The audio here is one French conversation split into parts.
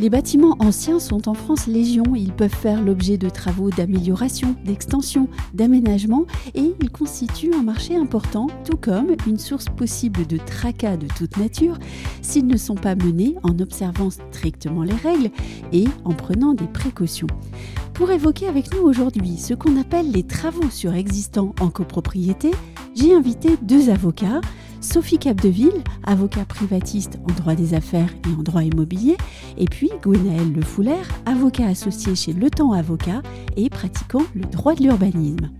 Les bâtiments anciens sont en France légion. Ils peuvent faire l'objet de travaux d'amélioration, d'extension, d'aménagement et ils constituent un marché important, tout comme une source possible de tracas de toute nature s'ils ne sont pas menés en observant strictement les règles et en prenant des précautions. Pour évoquer avec nous aujourd'hui ce qu'on appelle les travaux surexistants en copropriété, j'ai invité deux avocats. Sophie Capdeville, avocat privatiste en droit des affaires et en droit immobilier, et puis Gwenaël Le Fouler, avocat associé chez Le Temps Avocat et pratiquant le droit de l'urbanisme.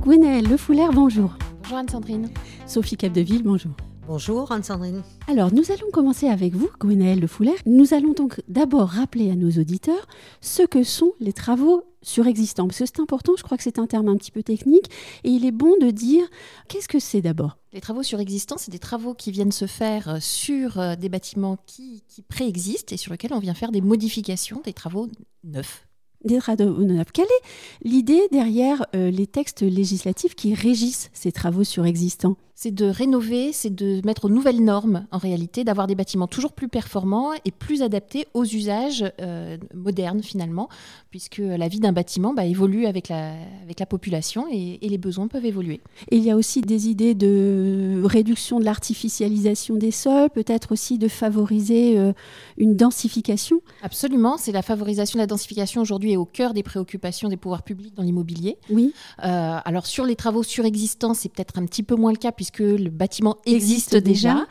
Gwenaël Le Fouler, bonjour. Bonjour Anne-Sandrine. Sophie Capdeville, bonjour. Bonjour Anne-Sandrine. Alors, nous allons commencer avec vous, Gwenaël Le Fouler. Nous allons donc d'abord rappeler à nos auditeurs ce que sont les travaux surexistants. Parce que c'est important, je crois que c'est un terme un petit peu technique, et il est bon de dire qu'est-ce que c'est d'abord? Les travaux surexistants, c'est des travaux qui viennent se faire sur euh, des bâtiments qui, qui préexistent et sur lesquels on vient faire des modifications, des travaux neufs des travaux neufs. Quelle est l'idée derrière euh, les textes législatifs qui régissent ces travaux surexistants? C'est de rénover, c'est de mettre aux nouvelles normes, en réalité, d'avoir des bâtiments toujours plus performants et plus adaptés aux usages euh, modernes, finalement, puisque la vie d'un bâtiment bah, évolue avec la, avec la population et, les besoins peuvent évoluer. Et il y a aussi des idées de réduction de l'artificialisation des sols, peut-être aussi de favoriser euh, une densification Absolument, c'est la favorisation de la densification aujourd'hui est au cœur des préoccupations des pouvoirs publics dans l'immobilier. Oui. Euh, alors sur les travaux surexistants, c'est peut-être un petit peu moins le cas, puisque que le bâtiment existe, déjà.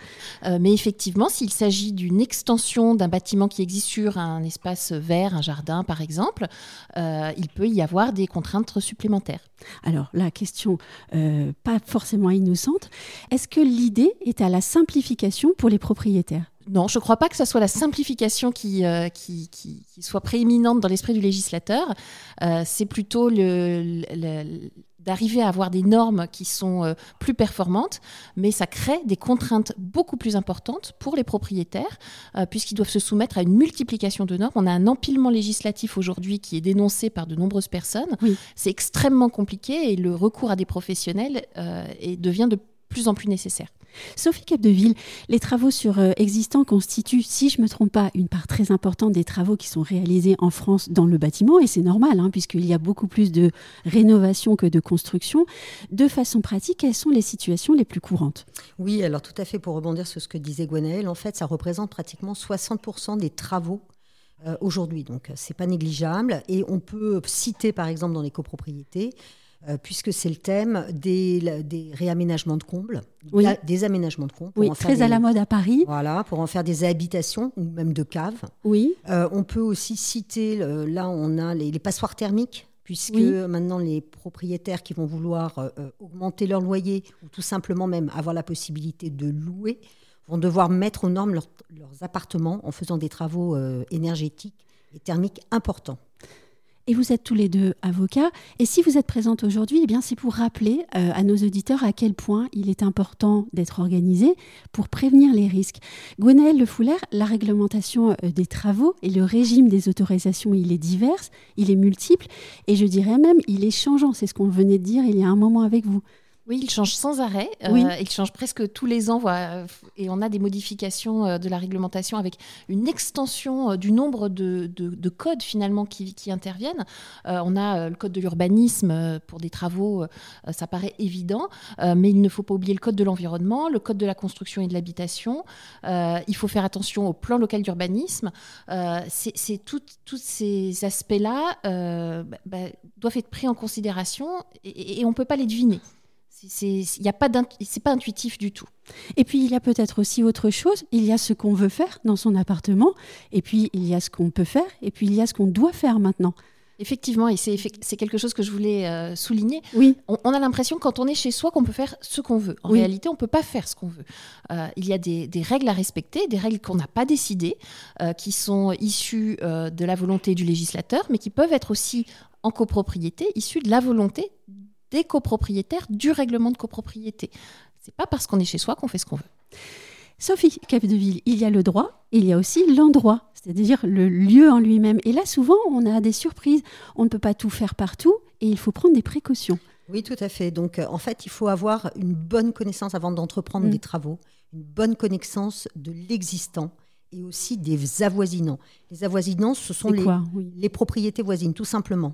Euh, mais effectivement, s'il s'agit d'une extension d'un bâtiment qui existe sur un espace vert, un jardin par exemple, euh, il peut y avoir des contraintes supplémentaires. Alors la question, euh, pas forcément innocente, est-ce que l'idée est à la simplification pour les propriétaires? Non, je ne crois pas que ce soit la simplification qui, qui, qui, soit prééminente dans l'esprit du législateur. c'est plutôt le, d'arriver à avoir des normes qui sont euh, plus performantes, mais ça crée des contraintes beaucoup plus importantes pour les propriétaires, euh, puisqu'ils doivent se soumettre à une multiplication de normes. On a un empilement législatif aujourd'hui qui est dénoncé par de nombreuses personnes. C'est extrêmement compliqué et le recours à des professionnels euh, devient de plus en plus nécessaire. Sophie Capdeville, les travaux sur euh, existants constituent, si je ne me trompe pas, une part très importante des travaux qui sont réalisés en France dans le bâtiment, et c'est normal, hein, puisqu'il y a beaucoup plus de rénovation que de construction. De façon pratique, quelles sont les situations les plus courantes? Oui, alors tout à fait, pour rebondir sur ce que disait Gwenaël, en fait, ça représente pratiquement 60% des travaux euh, aujourd'hui. Donc, c'est pas négligeable. Et on peut citer, par exemple, dans les copropriétés, euh, puisque c'est le thème des, des réaménagements de combles, des aménagements de combles. Oui, très à la mode à Paris. Voilà, pour en faire des habitations ou même de caves. Oui. Euh, on peut aussi citer, là on a les, passoires thermiques, puisque maintenant les propriétaires qui vont vouloir euh, augmenter leur loyer ou tout simplement même avoir la possibilité de louer vont devoir mettre aux normes leurs appartements en faisant des travaux énergétiques et thermiques importants et vous êtes tous les deux avocats. Et si vous êtes présente aujourd'hui, eh bien c'est pour rappeler euh, à nos auditeurs à quel point il est important d'être organisé pour prévenir les risques. Gwenaëlle Le Fouler, la réglementation euh, des travaux et le régime des autorisations, il est divers, il est multiple et je dirais même il est changeant. C'est ce qu'on venait de dire il y a un moment avec vous. Oui, il change sans arrêt. Euh, il change presque tous les ans. et on a des modifications euh, de la réglementation avec une extension euh, du nombre de, codes finalement qui, interviennent. on a le code de l'urbanisme pour des travaux, ça paraît évident, mais il ne faut pas oublier le code de l'environnement, le code de la construction et de l'habitation. il faut faire attention au plan local d'urbanisme. C'est tous ces aspects-là bah, bah, doivent être pris en considération et on ne peut pas les deviner. C'est pas pas intuitif du tout. Et puis il y a peut-être aussi autre chose. Il y a ce qu'on veut faire dans son appartement, et puis il y a ce qu'on peut faire, et puis il y a ce qu'on doit faire maintenant. Effectivement, et c'est quelque chose que je voulais euh, souligner. Oui. On, a l'impression quand on est chez soi qu'on peut faire ce qu'on veut. En réalité, on ne peut pas faire ce qu'on veut. Euh, il y a des, règles à respecter, des règles qu'on n'a pas décidées, euh, qui sont issues de la volonté du législateur, mais qui peuvent être aussi en copropriété, issues de la volonté des copropriétaires du règlement de copropriété. C'est pas parce qu'on est chez soi qu'on fait ce qu'on veut. Sophie Capdeville, il y a le droit, il y a aussi l'endroit, c'est-à-dire le lieu en lui-même. Et là, souvent, on a des surprises. On ne peut pas tout faire partout et il faut prendre des précautions. Oui, tout à fait. Donc, euh, en fait, il faut avoir une bonne connaissance avant d'entreprendre mm. des travaux, une bonne connaissance de l'existant et aussi des avoisinants. Les avoisinants, ce sont les, les, propriétés voisines, tout simplement.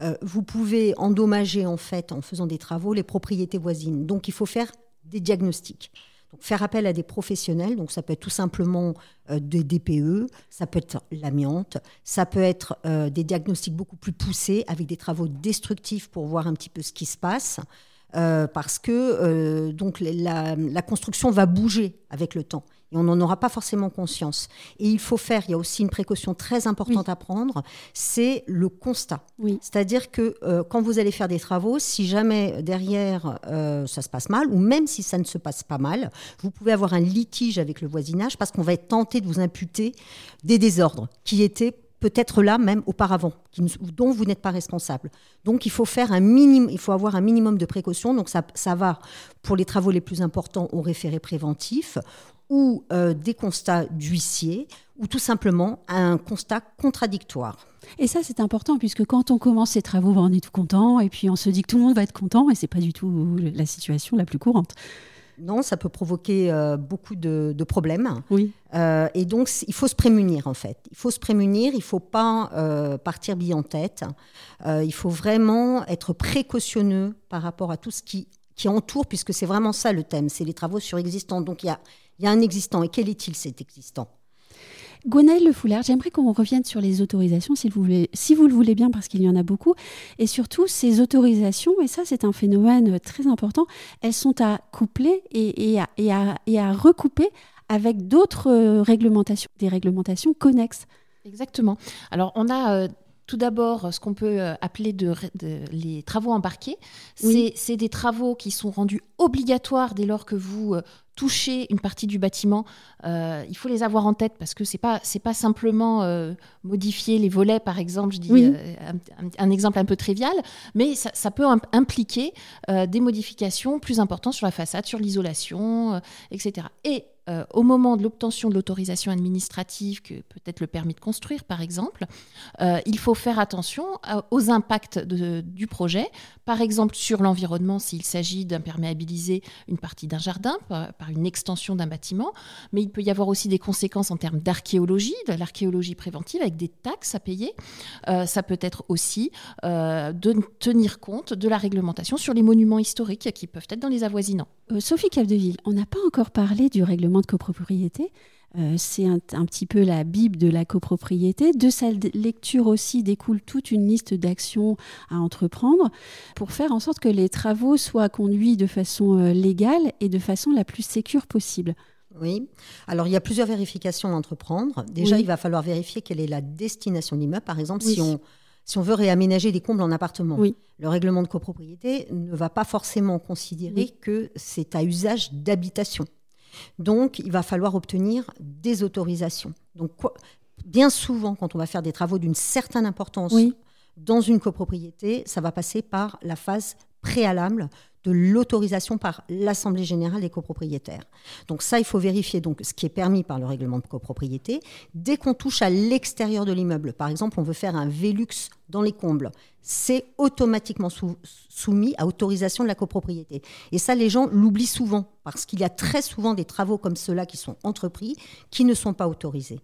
Euh, vous pouvez endommager, en fait, en faisant des travaux, les propriétés voisines. Donc, il faut faire des diagnostics faire appel à des professionnels, donc ça peut être tout simplement euh, des DPE, ça peut être l'amiante, ça peut être euh, des diagnostics beaucoup plus poussés avec des travaux destructifs pour voir un petit peu ce qui se passe. Parce que donc la, construction va bouger avec le temps et on n'en aura pas forcément conscience. Et il faut faire, il y a aussi une précaution très importante à prendre, c'est le constat. Oui. C'est-à-dire que euh, quand vous allez faire des travaux, si jamais derrière euh, ça se passe mal, ou même si ça ne se passe pas mal, vous pouvez avoir un litige avec le voisinage parce qu'on va être tenté de vous imputer des désordres qui étaient peut-être là même auparavant, dont vous n'êtes pas responsable. Donc il faut faire un minimum, il faut avoir un minimum de précautions. Donc ça, ça va pour les travaux les plus importants au référé préventif ou euh, des constats d'huissier ou tout simplement un constat contradictoire. Et ça, c'est important puisque quand on commence ces travaux, on est tout content et puis on se dit que tout le monde va être content et c'est pas du tout la situation la plus courante. Non, ça peut provoquer euh, beaucoup de, problèmes. Oui. Euh, et donc, il faut se prémunir, en fait. Il faut se prémunir, il ne faut pas partir bille en tête. il faut vraiment être précautionneux par rapport à tout ce qui, qui entoure, puisque c'est vraiment ça le thème, c'est les travaux sur existants. Donc, il y a il y a un existant. Et quel est-il cet existant? Gwenaëlle Le Foulard, j'aimerais qu'on revienne sur les autorisations, si vous, voulez, si vous le voulez bien, parce qu'il y en a beaucoup. Et surtout, ces autorisations, et ça c'est un phénomène très important, elles sont à coupler et, à, et, à, recouper avec d'autres euh, réglementations, des réglementations connexes. Exactement. Alors, on a euh, tout d'abord ce qu'on peut euh, appeler de, les travaux embarqués. C'est des travaux qui sont rendus obligatoires dès lors que vous toucher une partie du bâtiment, euh, il faut les avoir en tête parce que c'est pas c'est pas simplement euh, modifier les volets par exemple, je dis euh, un, exemple un peu trivial, mais ça, peut impliquer des modifications plus importantes sur la façade, sur l'isolation, etc. Et euh, au moment de l'obtention de l'autorisation administrative, que peut-être le permis de construire par exemple, euh, il faut faire attention aux impacts du projet, par exemple sur l'environnement s'il s'agit d'imperméabiliser une partie d'un jardin par, une extension d'un bâtiment, mais il peut y avoir aussi des conséquences en termes d'archéologie, de l'archéologie préventive avec des taxes à payer. Euh, ça peut être aussi de tenir compte de la réglementation sur les monuments historiques qui peuvent être dans les avoisinants. Sophie Capdeville, on n'a pas encore parlé du règlement de copropriété. Euh, c'est un, petit peu la Bible de la copropriété. De sa lecture aussi découle toute une liste d'actions à entreprendre pour faire en sorte que les travaux soient conduits de façon euh, légale et de façon la plus sécure possible. Oui. Alors, il y a plusieurs vérifications à entreprendre. Déjà, il va falloir vérifier quelle est la destination de l'immeuble. Par exemple, si on si on veut réaménager des combles en appartement, le règlement de copropriété ne va pas forcément considérer que c'est à usage d'habitation. Donc, il va falloir obtenir des autorisations. Donc, bien souvent, quand on va faire des travaux d'une certaine importance dans une copropriété, ça va passer par la phase préalable de l'autorisation par l'Assemblée générale des copropriétaires. Donc ça, il faut vérifier donc ce qui est permis par le règlement de copropriété. Dès qu'on touche à l'extérieur de l'immeuble, par exemple, on veut faire un Velux dans les combles, c'est automatiquement soumis à autorisation de la copropriété. Et ça, les gens l'oublient souvent, parce qu'il y a très souvent des travaux comme ceux-là qui sont entrepris, qui ne sont pas autorisés.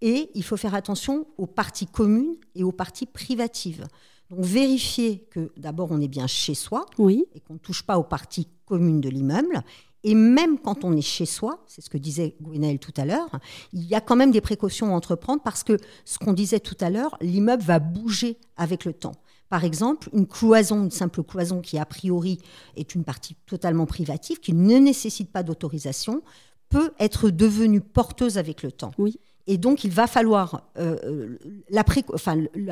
Et il faut faire attention aux parties communes et aux parties privatives. Donc vérifier que d'abord on est bien chez soi oui. et qu'on ne touche pas aux parties communes de l'immeuble. Et même quand on est chez soi, c'est ce que disait Gwenaël tout à l'heure, il y a quand même des précautions à entreprendre parce que ce qu'on disait tout à l'heure, l'immeuble va bouger avec le temps. Par exemple, une cloison, une simple cloison qui a priori est une partie totalement privative, qui ne nécessite pas d'autorisation, peut être devenue porteuse avec le temps. Oui. Et donc, il va falloir. Euh, euh, la,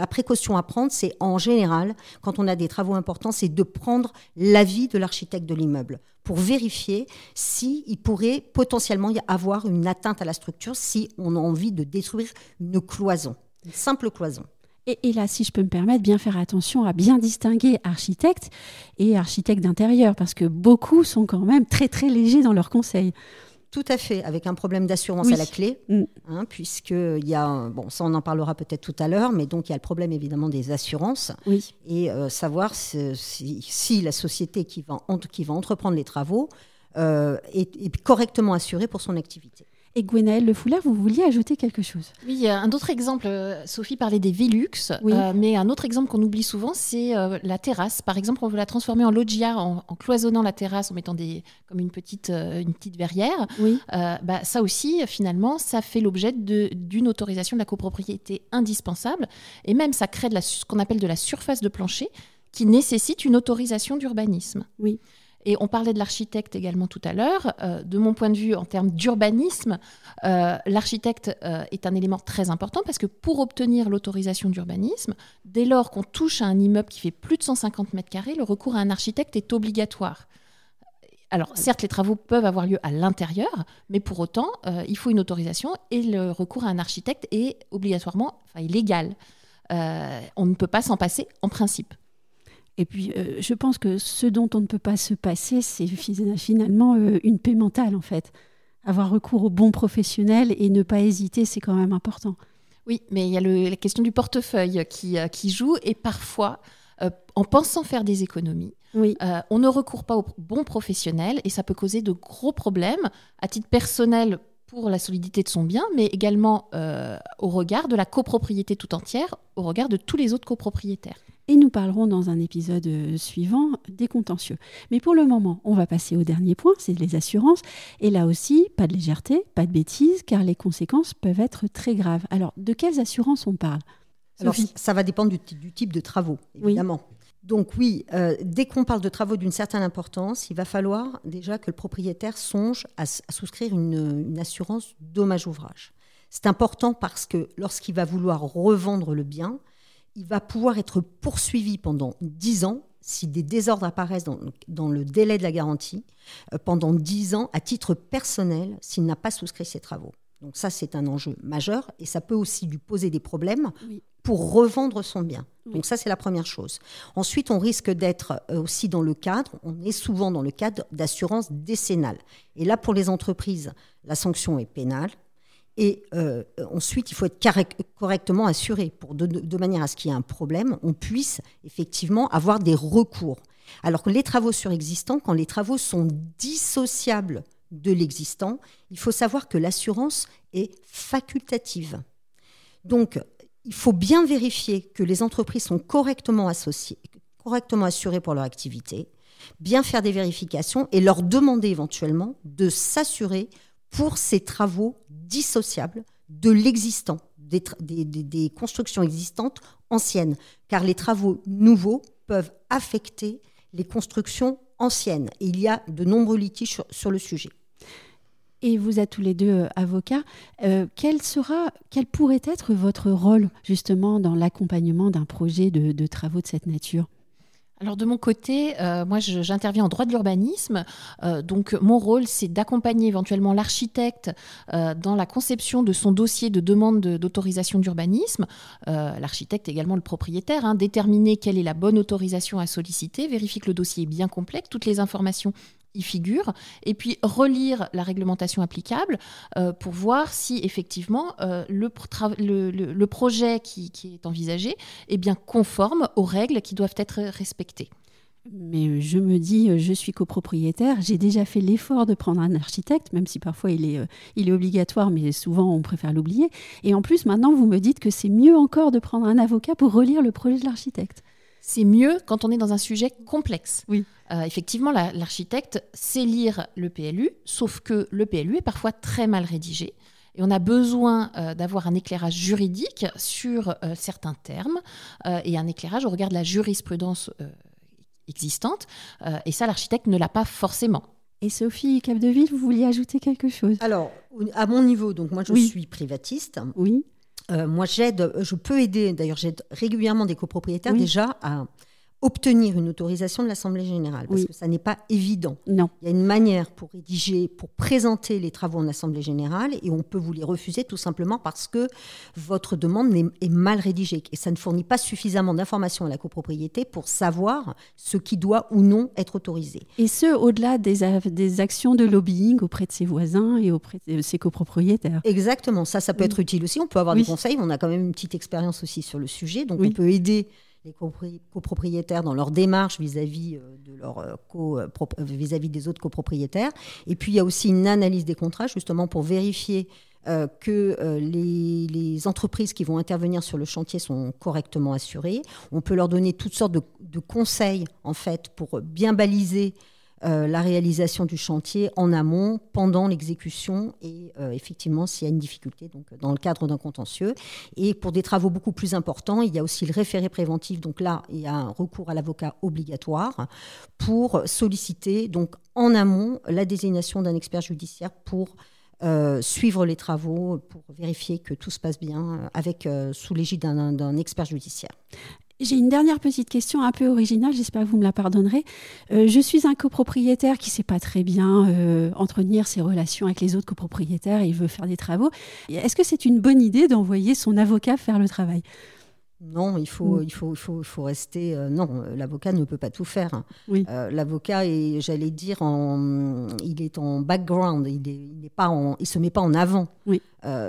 précaution à prendre, c'est en général, quand on a des travaux importants, c'est de prendre l'avis de l'architecte de l'immeuble pour vérifier s'il pourrait potentiellement y avoir une atteinte à la structure si on a envie de détruire une cloison, une simple cloison. Et, là, si je peux me permettre, bien faire attention à bien distinguer architecte et architecte d'intérieur, parce que beaucoup sont quand même très très légers dans leurs conseils. Tout à fait, avec un problème d'assurance à la clé, mm. hein, puisqu'il y a, bon, ça on en parlera peut-être tout à l'heure, mais donc il y a le problème évidemment des assurances oui. et euh, savoir si, la société qui va, qui va entreprendre les travaux euh, est, correctement assurée pour son activité. Et Gwenaëlle Le Foulard, vous vouliez ajouter quelque chose? Oui, un autre exemple, euh, Sophie parlait des Velux, euh, mais un autre exemple qu'on oublie souvent, c'est euh, la terrasse. Par exemple, on veut la transformer en loggia en, cloisonnant la terrasse, en mettant des, comme une petite, une petite verrière. Oui. bah, ça aussi, finalement, ça fait l'objet d'une autorisation de la copropriété indispensable, et même ça crée de la, ce qu'on appelle de la surface de plancher, qui nécessite une autorisation d'urbanisme. Oui. Et on parlait de l'architecte également tout à l'heure. Euh, de mon point de vue, en termes d'urbanisme, euh, l'architecte euh, est un élément très important parce que pour obtenir l'autorisation d'urbanisme, dès lors qu'on touche à un immeuble qui fait plus de 150 mètres carrés, le recours à un architecte est obligatoire. Alors, certes, les travaux peuvent avoir lieu à l'intérieur, mais pour autant, il faut une autorisation et le recours à un architecte est obligatoirement, enfin, illégal. on ne peut pas s'en passer en principe. Et puis, euh, je pense que ce dont on ne peut pas se passer, c'est finalement euh, une paix mentale, en fait. Avoir recours aux bons professionnels et ne pas hésiter, c'est quand même important. Oui, mais il y a la question du portefeuille qui, euh, qui joue et parfois, en pensant faire des économies, oui. on ne recourt pas aux bons professionnels et ça peut causer de gros problèmes à titre personnel pour la solidité de son bien, mais également au regard de la copropriété tout entière, au regard de tous les autres copropriétaires et nous parlerons dans un épisode euh, suivant des contentieux. Mais pour le moment, on va passer au dernier point, c'est les assurances. Et là aussi, pas de légèreté, pas de bêtises, car les conséquences peuvent être très graves. Alors, de quelles assurances on parle? Alors, ça va dépendre du, type de travaux, évidemment. Donc oui, euh, dès qu'on parle de travaux d'une certaine importance, il va falloir déjà que le propriétaire songe à, souscrire une, une assurance dommage-ouvrage. C'est important parce que lorsqu'il va vouloir revendre le bien, il va pouvoir être poursuivi pendant 10 ans si des désordres apparaissent dans, le délai de la garantie, euh, pendant 10 ans à titre personnel s'il n'a pas souscrit ses travaux. Donc ça, c'est un enjeu majeur et ça peut aussi lui poser des problèmes pour revendre son bien. Donc ça, c'est la première chose. Ensuite, on risque d'être euh, aussi dans le cadre, on est souvent dans le cadre d'assurance décennale. Et là, pour les entreprises, la sanction est pénale, et euh, ensuite, il faut être correctement assuré pour de, manière à ce qu'il y ait un problème, on puisse effectivement avoir des recours. Alors que les travaux surexistants, quand les travaux sont dissociables de l'existant, il faut savoir que l'assurance est facultative. Donc, il faut bien vérifier que les entreprises sont correctement associées, correctement assurées pour leur activité, bien faire des vérifications et leur demander éventuellement de s'assurer pour ces travaux dissociables de l'existant, des, constructions existantes anciennes, car les travaux nouveaux peuvent affecter les constructions anciennes. Il y a de nombreux litiges sur, le sujet. Et vous êtes tous les deux euh, avocats. Euh, quel sera, quel pourrait être votre rôle justement dans l'accompagnement d'un projet de travaux de cette nature? Alors de mon côté, euh, moi j'interviens en droit de l'urbanisme. Euh, donc mon rôle, c'est d'accompagner éventuellement l'architecte euh, dans la conception de son dossier de demande d'autorisation d'urbanisme. l'architecte également le propriétaire, hein, déterminer quelle est la bonne autorisation à solliciter, vérifier que le dossier est bien complet, toutes les informations y figure, et puis relire la réglementation applicable euh, pour voir si effectivement euh, le, projet qui, est envisagé est bien conforme aux règles qui doivent être respectées. Mais je me dis, je suis copropriétaire, j'ai déjà fait l'effort de prendre un architecte, même si parfois euh, il est obligatoire, mais souvent on préfère l'oublier. Et en plus, maintenant, vous me dites que c'est mieux encore de prendre un avocat pour relire le projet de l'architecte. C'est mieux quand on est dans un sujet complexe. Oui. Euh, effectivement, l'architecte sait lire le PLU, sauf que le PLU est parfois très mal rédigé. Et on a besoin euh, d'avoir un éclairage juridique sur euh, certains termes et un éclairage au regard de la jurisprudence existante. et ça, l'architecte ne l'a pas forcément. Et Sophie Capdeville, vous vouliez ajouter quelque chose? Alors, à mon niveau, donc moi je suis privatiste. Oui. Moi j'aide, je peux aider, d'ailleurs j'aide régulièrement des copropriétaires déjà à obtenir une autorisation de l'Assemblée générale, parce que ça n'est pas évident. Non. Il y a une manière pour rédiger, pour présenter les travaux en Assemblée générale, et on peut vous les refuser tout simplement parce que votre demande est, mal rédigée, et ça ne fournit pas suffisamment d'informations à la copropriété pour savoir ce qui doit ou non être autorisé. Et ce, au-delà des, des actions de lobbying auprès de ses voisins et auprès de ses copropriétaires. Exactement, ça, ça peut être utile aussi. On peut avoir des conseils, on a quand même une petite expérience aussi sur le sujet, donc on peut aider les copropriétaires dans leur démarche vis-à-vis euh, de euh, euh, vis-à-vis des autres copropriétaires. Et puis il y a aussi une analyse des contrats justement pour vérifier que les, entreprises qui vont intervenir sur le chantier sont correctement assurées. On peut leur donner toutes sortes de conseils en fait pour bien baliser euh, la réalisation du chantier en amont, pendant l'exécution et euh, effectivement s'il y a une difficulté donc, dans le cadre d'un contentieux. Et pour des travaux beaucoup plus importants, il y a aussi le référé préventif. Donc là, il y a un recours à l'avocat obligatoire pour solliciter donc en amont la désignation d'un expert judiciaire pour euh, suivre les travaux pour vérifier que tout se passe bien sous l'égide d'un expert judiciaire. J'ai une dernière petite question un peu originale, j'espère que vous me la pardonnerez. Euh, je suis un copropriétaire qui sait pas très bien euh, entretenir ses relations avec les autres copropriétaires et il veut faire des travaux. Est-ce que c'est une bonne idée d'envoyer son avocat faire le travail? Non, il faut, mm. il faut, il faut, il faut rester. Euh, non, l'avocat ne peut pas tout faire. Oui. l'avocat est, j'allais dire, en, il est en background. Il ne pas en, il se met pas en avant. Oui.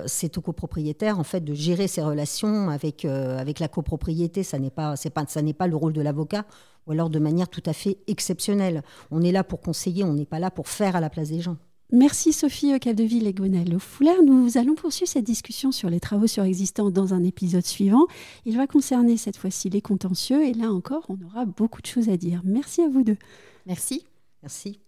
c'est au copropriétaire en fait de gérer ses relations avec avec la copropriété. Ça n'est pas, c'est pas, ça n'est pas le rôle de l'avocat. Ou alors de manière tout à fait exceptionnelle. On est là pour conseiller, on n'est pas là pour faire à la place des gens. Merci Sophie Capdeville et Gwenaëlle Foulard. Nous allons poursuivre cette discussion sur les travaux surexistants dans un épisode suivant. Il va concerner cette fois-ci les contentieux et là encore, on aura beaucoup de choses à dire. Merci à vous deux. Merci. Merci.